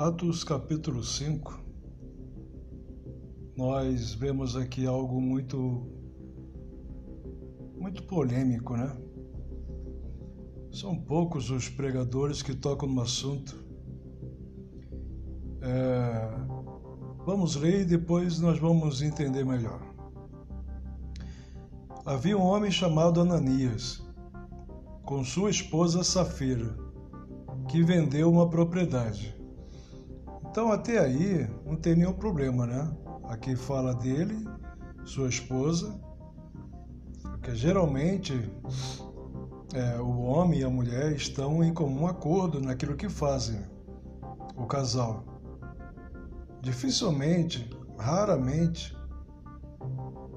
Atos capítulo 5, nós vemos aqui algo muito muito polêmico, né? São poucos os pregadores que tocam no assunto. É, vamos ler e depois nós vamos entender melhor. Havia um homem chamado Ananias, com sua esposa Safira, que vendeu uma propriedade. Então, até aí, não tem nenhum problema, né? Aqui fala dele, sua esposa, porque geralmente é, o homem e a mulher estão em comum acordo naquilo que fazem, o casal. Dificilmente, raramente,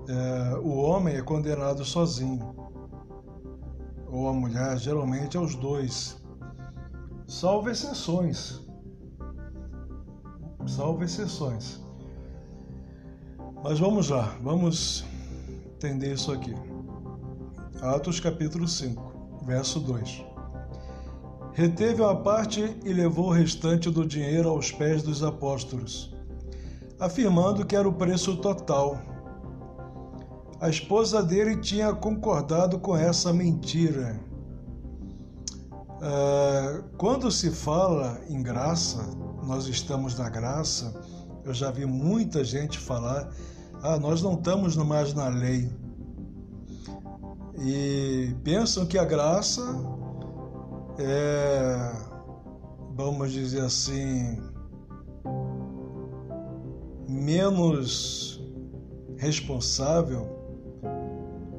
é, o homem é condenado sozinho, ou a mulher, geralmente é os dois, salvo exceções salvo exceções. Mas vamos lá, vamos entender isso aqui. Atos capítulo 5, verso 2. Reteve uma parte e levou o restante do dinheiro aos pés dos apóstolos, afirmando que era o preço total. A esposa dele tinha concordado com essa mentira. Uh, quando se fala em graça, nós estamos na graça, eu já vi muita gente falar: ah, nós não estamos mais na lei. E pensam que a graça é, vamos dizer assim, menos responsável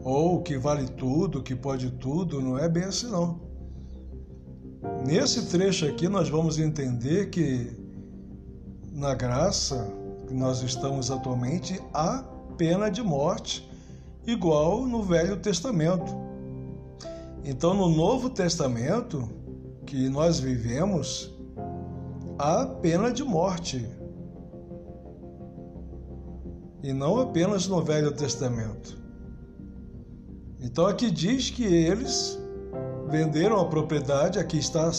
ou que vale tudo, que pode tudo, não é bem assim não. Nesse trecho aqui nós vamos entender que na graça que nós estamos atualmente há pena de morte igual no Velho Testamento. Então no Novo Testamento que nós vivemos há pena de morte. E não apenas no Velho Testamento. Então aqui diz que eles venderam a propriedade, aqui está,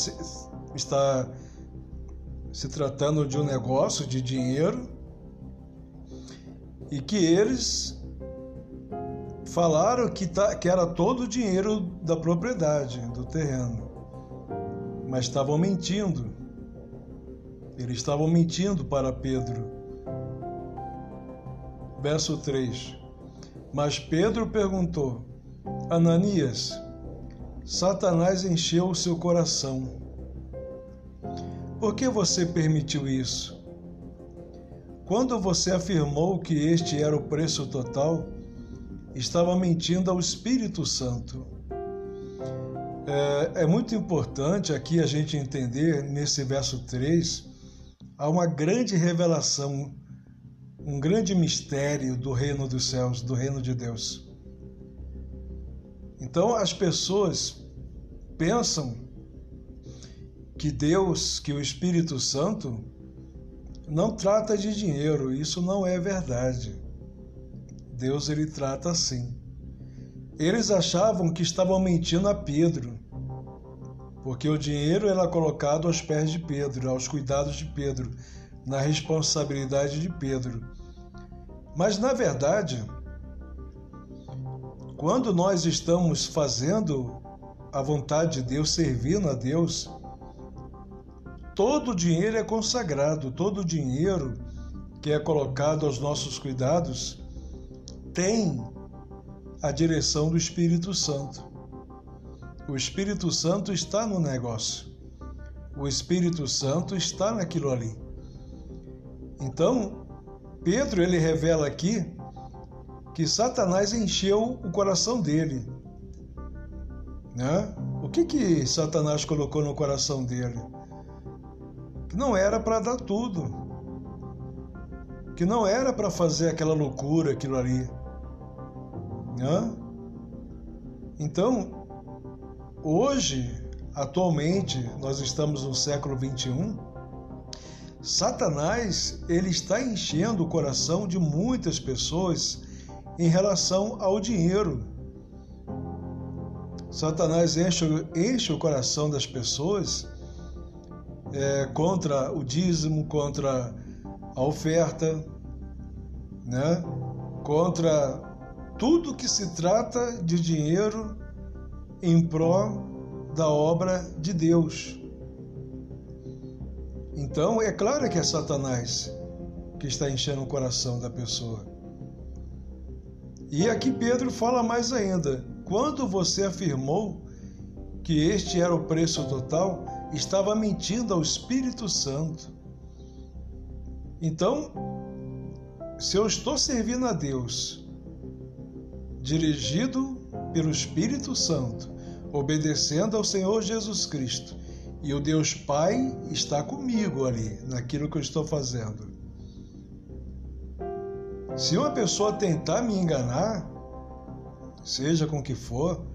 está se tratando de um negócio de dinheiro, e que eles falaram que, tá, que era todo o dinheiro da propriedade, do terreno, mas estavam mentindo. Eles estavam mentindo para Pedro. Verso 3: Mas Pedro perguntou: Ananias, Satanás encheu o seu coração. Por que você permitiu isso? Quando você afirmou que este era o preço total, estava mentindo ao Espírito Santo. É, é, muito importante aqui a gente entender, nesse verso 3, há uma grande revelação, um grande mistério do reino dos céus, do reino de Deus. Então as pessoas pensam que Deus, que o Espírito Santo não trata de dinheiro, isso não é verdade. Deus ele trata assim. Eles achavam que estavam mentindo a Pedro, porque o dinheiro era colocado aos pés de Pedro, aos cuidados de Pedro, na responsabilidade de Pedro. Mas na verdade, quando nós estamos fazendo a vontade de Deus, servindo a Deus, todo dinheiro é consagrado, todo o dinheiro que é colocado aos nossos cuidados tem a direção do Espírito Santo. O Espírito Santo está no negócio. O Espírito Santo está naquilo ali. Então, Pedro ele revela aqui que Satanás encheu o coração dele. Né? O que que Satanás colocou no coração dele? Que não era para dar tudo. Que não era para fazer aquela loucura, aquilo ali. Né? Então, hoje, atualmente, nós estamos no século 21. Satanás ele está enchendo o coração de muitas pessoas em relação ao dinheiro. Satanás enche, enche o coração das pessoas é, contra o dízimo, contra a oferta, né? contra tudo que se trata de dinheiro em pró da obra de Deus. Então, é claro que é Satanás que está enchendo o coração da pessoa. E aqui Pedro fala mais ainda: quando você afirmou que este era o preço total, estava mentindo ao Espírito Santo. Então, se eu estou servindo a Deus, dirigido pelo Espírito Santo, obedecendo ao Senhor Jesus Cristo, e o Deus Pai está comigo ali, naquilo que eu estou fazendo. Se uma pessoa tentar me enganar, seja com que for,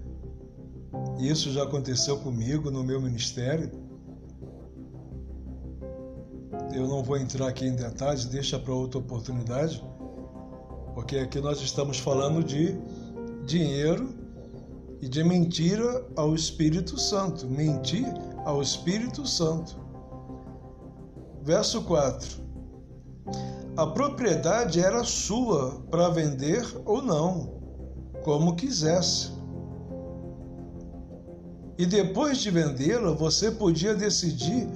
isso já aconteceu comigo no meu ministério. Eu não vou entrar aqui em detalhes, deixa para outra oportunidade, porque aqui nós estamos falando de dinheiro e de mentira ao Espírito Santo. Mentir ao Espírito Santo. Verso 4. A propriedade era sua para vender ou não, como quisesse. E depois de vendê-la, você podia decidir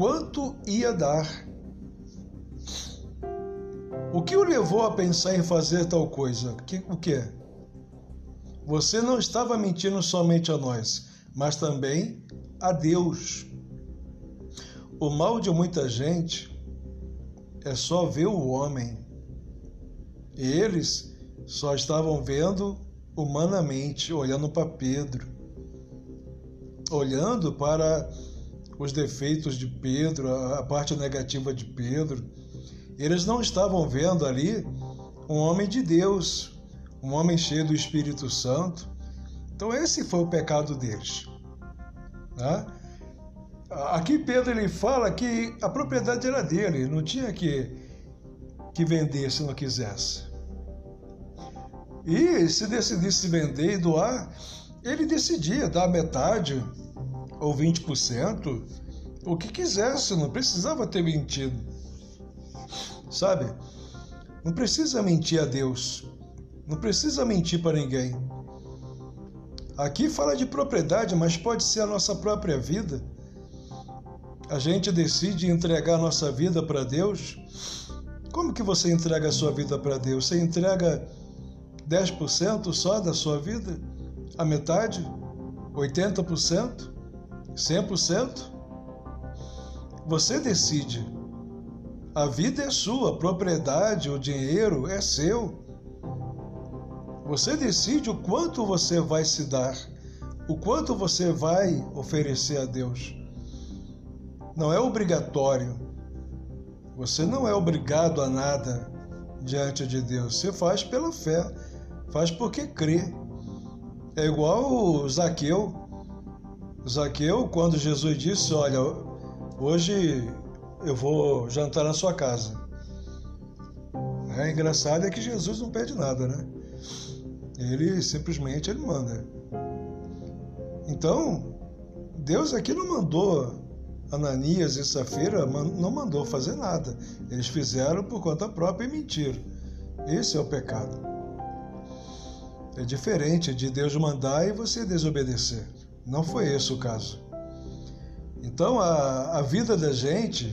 quanto ia dar. O que o levou a pensar em fazer tal coisa? O que? Você não estava mentindo somente a nós, mas também a Deus. O mal de muita gente é só ver o homem. Eles só estavam vendo humanamente, olhando para Pedro, olhando para os defeitos de Pedro, a parte negativa de Pedro. Eles não estavam vendo ali um homem de Deus, um homem cheio do Espírito Santo. Então esse foi o pecado deles. Né? Aqui Pedro ele fala que a propriedade era dele, não tinha que, que vender se não quisesse. E se decidisse vender e doar, ele decidia dar metade ou 20%, o que quisesse, não precisava ter mentido. Sabe? Não precisa mentir a Deus. Não precisa mentir para ninguém. Aqui fala de propriedade, mas pode ser a nossa própria vida. A gente decide entregar a nossa vida para Deus. Como que você entrega a sua vida para Deus? Você entrega 10% só da sua vida? A metade? 80%? 100%? Você decide. A vida é sua, a propriedade, o dinheiro é seu. Você decide o quanto você vai se dar, o quanto você vai oferecer a Deus. Não é obrigatório. Você não é obrigado a nada diante de Deus. Você faz pela fé, faz porque crê. É igual o Zaqueu. Zaqueu, quando Jesus disse: Olha, hoje eu vou jantar na sua casa. É engraçado é que Jesus não pede nada, né? Ele simplesmente ele manda. Então, Deus aqui não mandou Ananias e Safira, não mandou fazer nada. Eles fizeram por conta própria e mentiram. Esse é o pecado. É diferente de Deus mandar e você desobedecer. Não foi esse o caso. Então, a, a vida da gente,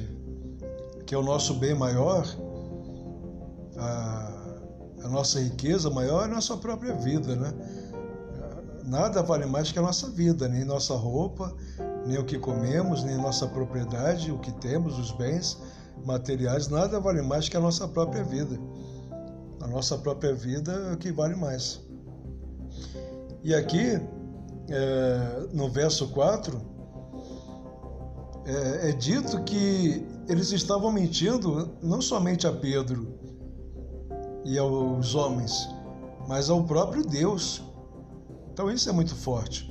que é o nosso bem maior, a, a nossa riqueza maior é a nossa própria vida, né? Nada vale mais que a nossa vida, nem nossa roupa, nem o que comemos, nem nossa propriedade, o que temos, os bens materiais, nada vale mais que a nossa própria vida. A nossa própria vida é o que vale mais. E aqui, é, no verso 4, é, é dito que eles estavam mentindo não somente a Pedro, e aos homens, mas ao próprio Deus. Então isso é muito forte.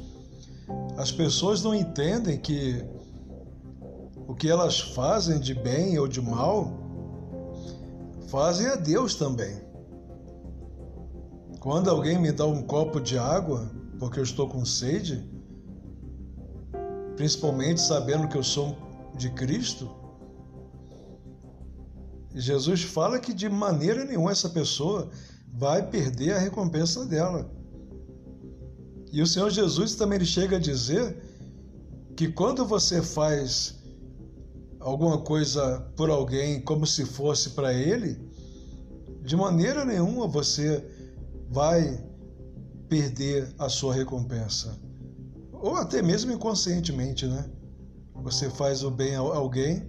As pessoas não entendem que o que elas fazem de bem ou de mal fazem a Deus também. Quando alguém me dá um copo de água porque eu estou com sede, principalmente sabendo que eu sou de Cristo, Jesus fala que de maneira nenhuma essa pessoa vai perder a recompensa dela. E o Senhor Jesus também ele chega a dizer que quando você faz alguma coisa por alguém como se fosse para ele, de maneira nenhuma você vai perder a sua recompensa. Ou até mesmo inconscientemente, né? Você faz o bem a alguém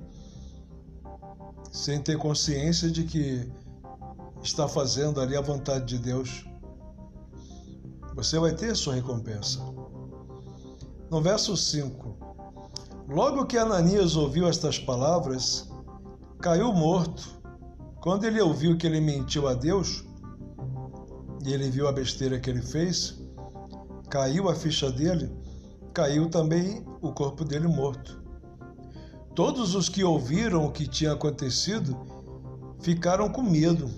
sem ter consciência de que está fazendo ali a vontade de Deus. Você vai ter sua recompensa. No verso 5: Logo que Ananias ouviu estas palavras, caiu morto. Quando ele ouviu que ele mentiu a Deus, e ele viu a besteira que ele fez, caiu a ficha dele, caiu também o corpo dele morto. Todos os que ouviram o que tinha acontecido ficaram com medo.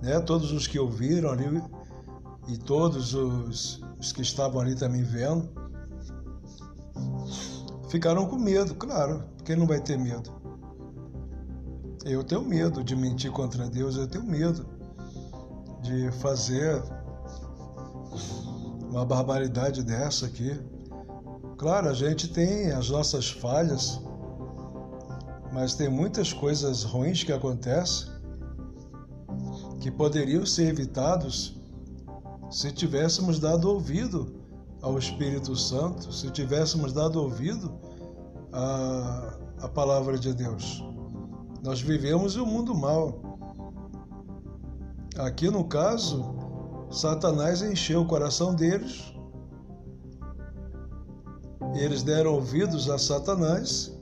Né? Todos os que ouviram ali e todos os, os que estavam ali também vendo ficaram com medo, claro. Quem não vai ter medo? Eu tenho medo de mentir contra Deus, eu tenho medo de fazer uma barbaridade dessa aqui. Claro, a gente tem as nossas falhas, mas tem muitas coisas ruins que acontecem que poderiam ser evitados se tivéssemos dado ouvido ao Espírito Santo, se tivéssemos dado ouvido à, à palavra de Deus. Nós vivemos em um mundo mau. Aqui no caso, Satanás encheu o coração deles eles deram ouvidos a Satanás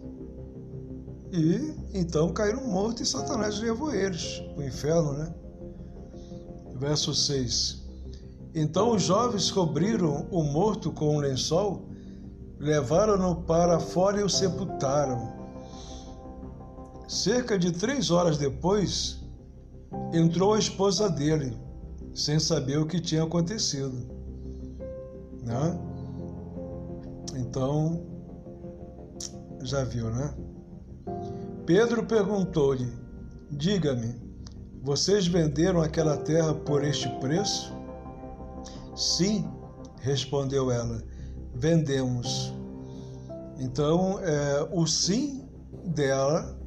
e então caíram mortos e Satanás levou eles para o inferno, né? Verso 6. Então os jovens cobriram o morto com um lençol, levaram-no para fora e o sepultaram. Cerca de três horas depois, entrou a esposa dele, sem saber o que tinha acontecido. Né? Então, já viu, né? Pedro perguntou-lhe: Diga-me, vocês venderam aquela terra por este preço? Sim, respondeu ela, vendemos. Então, é, o sim dela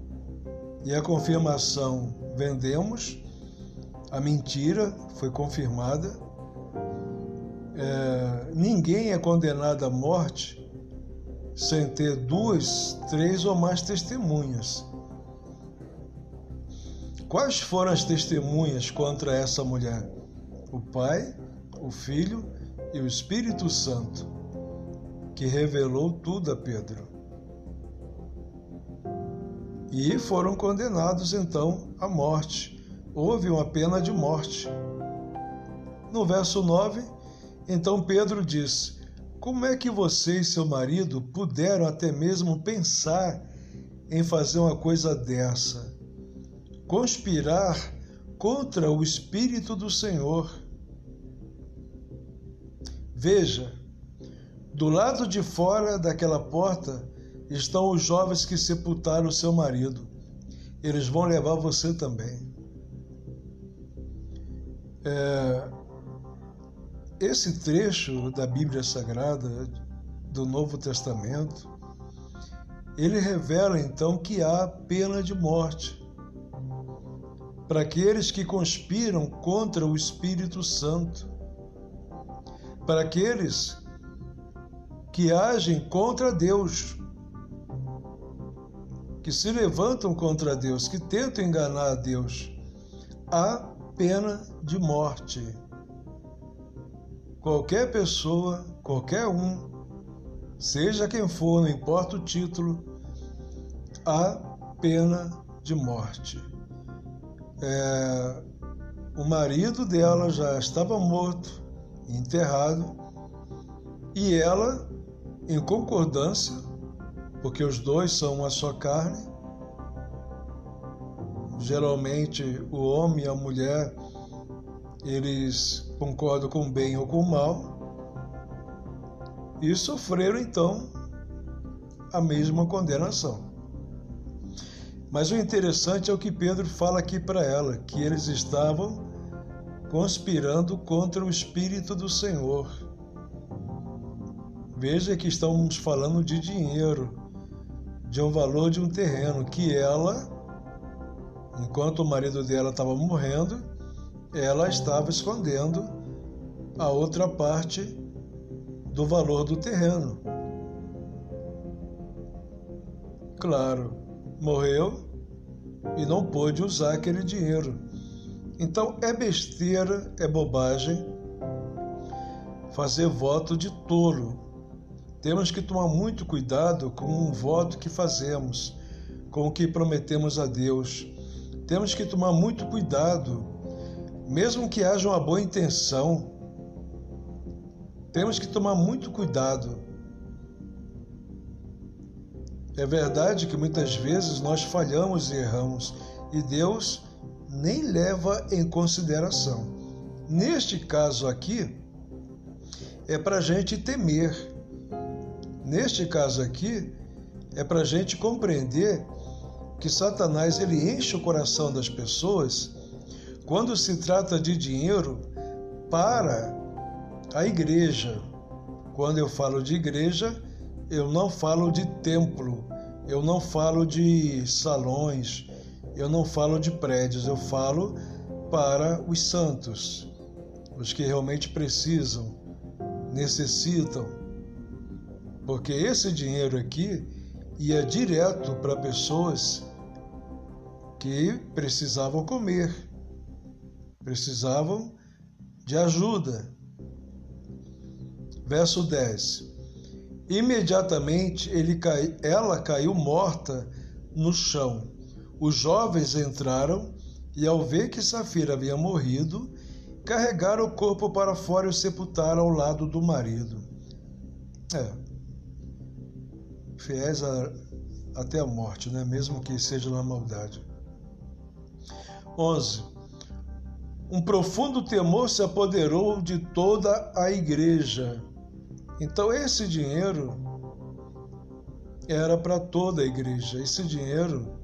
e a confirmação vendemos, a mentira foi confirmada é, ninguém é condenado à morte sem ter duas, três ou mais testemunhas. Quais foram as testemunhas contra essa mulher? O Pai, o Filho e o Espírito Santo, que revelou tudo a Pedro. E foram condenados então à morte. Houve uma pena de morte. No verso 9, então Pedro diz: Como é que você e seu marido puderam até mesmo pensar em fazer uma coisa dessa? Conspirar contra o Espírito do Senhor. Veja, do lado de fora daquela porta estão os jovens que sepultaram seu marido. Eles vão levar você também. É, esse trecho da Bíblia Sagrada do Novo Testamento, ele revela então que há pena de morte para aqueles que conspiram contra o Espírito Santo, para aqueles que agem contra Deus, que se levantam contra Deus, que tentam enganar a Deus, há pena de morte qualquer pessoa, qualquer um, seja quem for, não importa o título, há pena de morte. É, o marido dela já estava morto, enterrado, e ela, em concordância, porque os dois são uma só carne, geralmente o homem e a mulher eles concordam com o bem ou com o mal. e sofreram então a mesma condenação. Mas o interessante é o que Pedro fala aqui para ela, que eles estavam conspirando contra o Espírito do Senhor. Veja que estamos falando de dinheiro, de um valor de um terreno que ela, enquanto o marido dela estava morrendo, ela estava escondendo a outra parte do valor do terreno. Claro, morreu e não pôde usar aquele dinheiro. Então é besteira, é bobagem fazer voto de tolo. Temos que tomar muito cuidado com o voto que fazemos, com o que prometemos a Deus. Temos que tomar muito cuidado, mesmo que haja uma boa intenção. Temos que tomar muito cuidado. É verdade que muitas vezes nós falhamos e erramos e Deus nem leva em consideração. Neste caso aqui, é para a gente temer. Neste caso aqui, é para a gente compreender que Satanás ele enche o coração das pessoas quando se trata de dinheiro para a igreja. Quando eu falo de igreja, eu não falo de templo, eu não falo de salões, eu não falo de prédios, eu falo para os santos, os que realmente precisam, necessitam. Porque esse dinheiro aqui ia direto para pessoas que precisavam comer, precisavam de ajuda. Verso 10. Imediatamente ele cai, ela caiu morta no chão os jovens entraram e, ao ver que Safira havia morrido, carregaram o corpo para fora e o sepultaram ao lado do marido. É. Fiéis a, até a morte, né? mesmo que seja na maldade. 11. Um profundo temor se apoderou de toda a igreja. Então, esse dinheiro era para toda a igreja. Esse dinheiro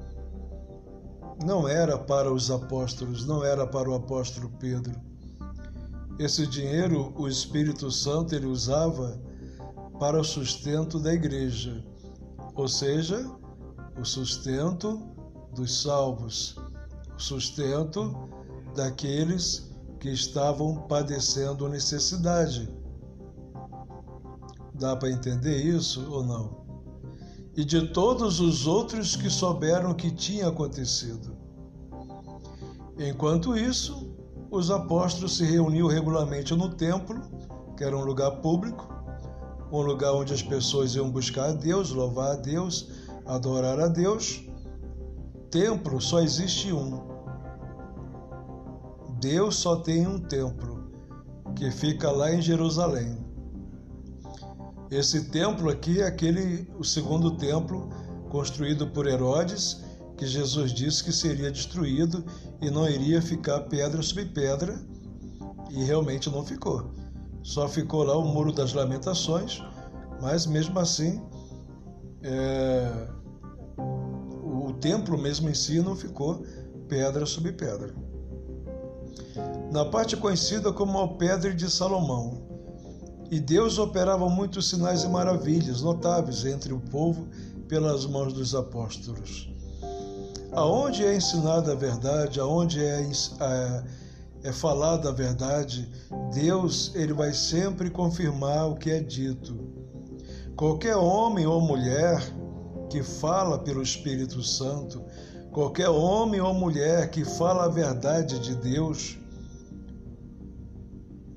não era para os apóstolos, não era para o apóstolo Pedro. Esse dinheiro o Espírito Santo ele usava para o sustento da igreja, ou seja, o sustento dos salvos, o sustento daqueles que estavam padecendo necessidade. Dá para entender isso ou não? e de todos os outros que souberam que tinha acontecido. Enquanto isso, os apóstolos se reuniam regularmente no templo, que era um lugar público, um lugar onde as pessoas iam buscar a Deus, louvar a Deus, adorar a Deus. Templo só existe um. Deus só tem um templo, que fica lá em Jerusalém. Esse templo aqui é aquele, o segundo templo construído por Herodes, que Jesus disse que seria destruído e não iria ficar pedra sobre pedra, e realmente não ficou. Só ficou lá o Muro das Lamentações, mas mesmo assim, é, o templo mesmo em si não ficou pedra sobre pedra. Na parte conhecida como a Pedra de Salomão, e Deus operava muitos sinais e maravilhas notáveis entre o povo pelas mãos dos apóstolos. Aonde é ensinada a verdade, aonde é, é, é falada a verdade, Deus ele vai sempre confirmar o que é dito. Qualquer homem ou mulher que fala pelo Espírito Santo, qualquer homem ou mulher que fala a verdade de Deus,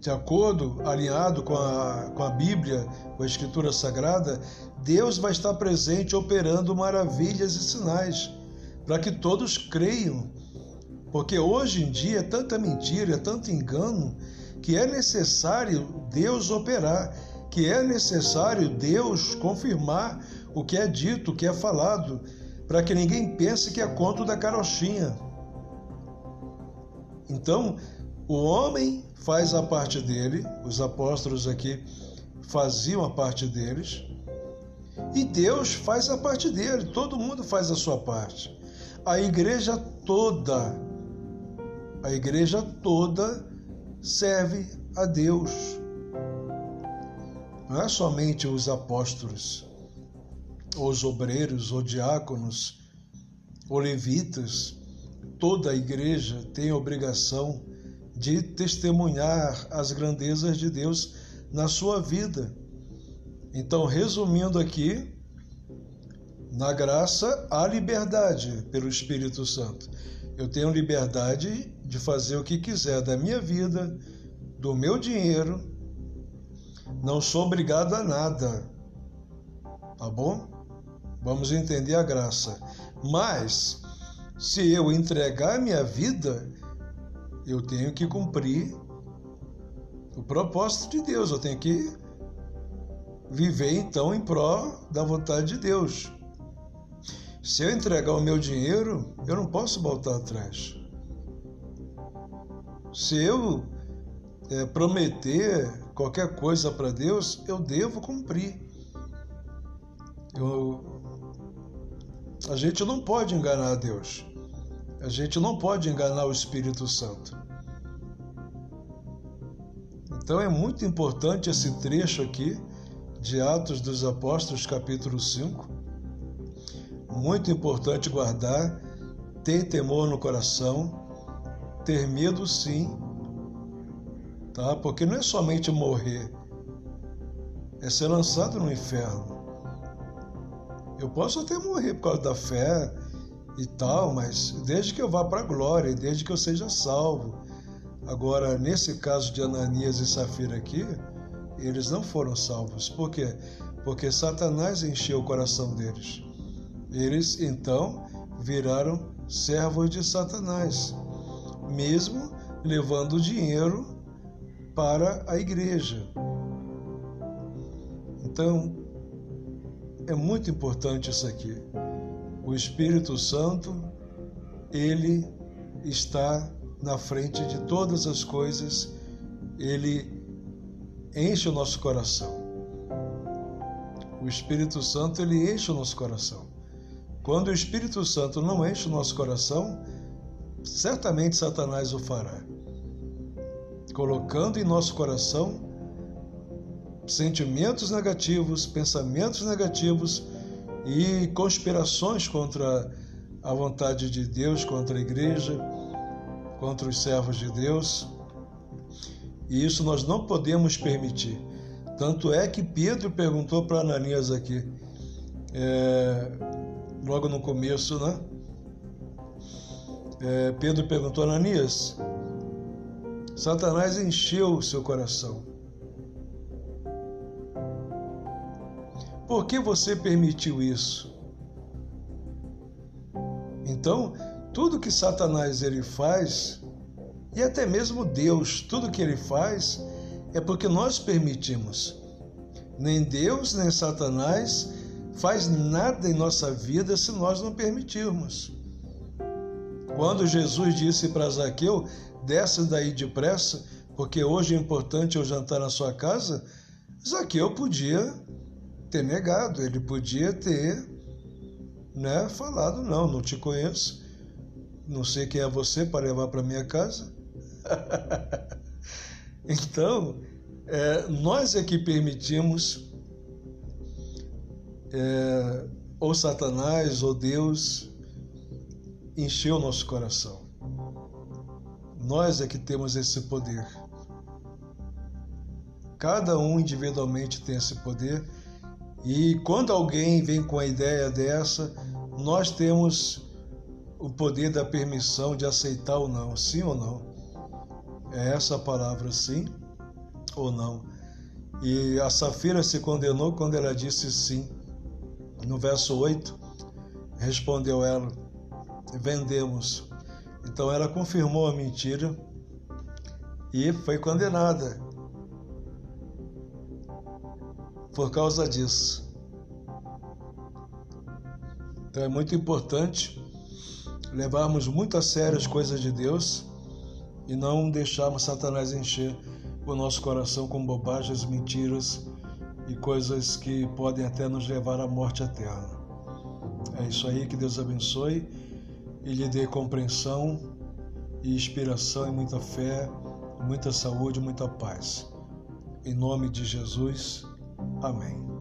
de acordo, alinhado com a, com a Bíblia, com a Escritura Sagrada, Deus vai estar presente operando maravilhas e sinais, para que todos creiam. Porque hoje em dia é tanta mentira, é tanto engano, que é necessário Deus operar, que é necessário Deus confirmar o que é dito, o que é falado, para que ninguém pense que é conto da carochinha. Então, o homem faz a parte dele, os apóstolos aqui faziam a parte deles e Deus faz a parte dele, todo mundo faz a sua parte. A igreja toda, a igreja toda serve a Deus. Não é somente os apóstolos, os obreiros, ou diáconos, ou levitas. Toda a igreja tem obrigação de testemunhar as grandezas de Deus na sua vida. Então, resumindo aqui, na graça há liberdade pelo Espírito Santo. Eu tenho liberdade de fazer o que quiser da minha vida, do meu dinheiro. Não sou obrigado a nada. Tá bom? Vamos entender a graça. Mas, se eu entregar minha vida, eu tenho que cumprir o propósito de Deus. Eu tenho que viver então em prol da vontade de Deus. Se eu entregar o meu dinheiro, eu não posso voltar atrás. Se eu é, prometer qualquer coisa para Deus, eu devo cumprir. Eu, a gente não pode enganar Deus. A gente não pode enganar o Espírito Santo. Então é muito importante esse trecho aqui de Atos dos Apóstolos, capítulo 5. Muito importante guardar, ter temor no coração, ter medo sim, tá? Porque não é somente morrer, é ser lançado no inferno. Eu posso até morrer por causa da fé e tal, mas desde que eu vá para a glória, desde que eu seja salvo. Agora, nesse caso de Ananias e Safira aqui, eles não foram salvos. Por quê? Porque Satanás encheu o coração deles. Eles então viraram servos de Satanás, mesmo levando dinheiro para a igreja. Então, é muito importante isso aqui. O Espírito Santo, ele está na frente de todas as coisas, ele enche o nosso coração. O Espírito Santo, ele enche o nosso coração. Quando o Espírito Santo não enche o nosso coração, certamente Satanás o fará. Colocando em nosso coração sentimentos negativos, pensamentos negativos e conspirações contra a vontade de Deus, contra a igreja, contra os servos de Deus. E isso nós não podemos permitir. Tanto é que Pedro perguntou para Ananias aqui, é, logo no começo, né? É, Pedro perguntou a Ananias: Satanás encheu o seu coração. Por que você permitiu isso? Então, tudo que Satanás ele faz, e até mesmo Deus, tudo que ele faz é porque nós permitimos. Nem Deus, nem Satanás faz nada em nossa vida se nós não permitirmos. Quando Jesus disse para Zaqueu, desce daí depressa, porque hoje é importante eu jantar na sua casa, Zaqueu podia ter negado, ele podia ter né, falado, não, não te conheço, não sei quem é você para levar para minha casa. então, é, nós é que permitimos é, ou Satanás ou Deus encher o nosso coração. Nós é que temos esse poder. Cada um individualmente tem esse poder. E quando alguém vem com a ideia dessa, nós temos o poder da permissão de aceitar ou não, sim ou não. É essa a palavra sim ou não? E a Safira se condenou quando ela disse sim. No verso 8, respondeu ela: Vendemos. Então ela confirmou a mentira e foi condenada por causa disso. Então é muito importante levarmos muito a sério as coisas de Deus e não deixarmos Satanás encher o nosso coração com bobagens, mentiras e coisas que podem até nos levar à morte eterna. É isso aí, que Deus abençoe e lhe dê compreensão e inspiração e muita fé, muita saúde, muita paz. Em nome de Jesus, amém.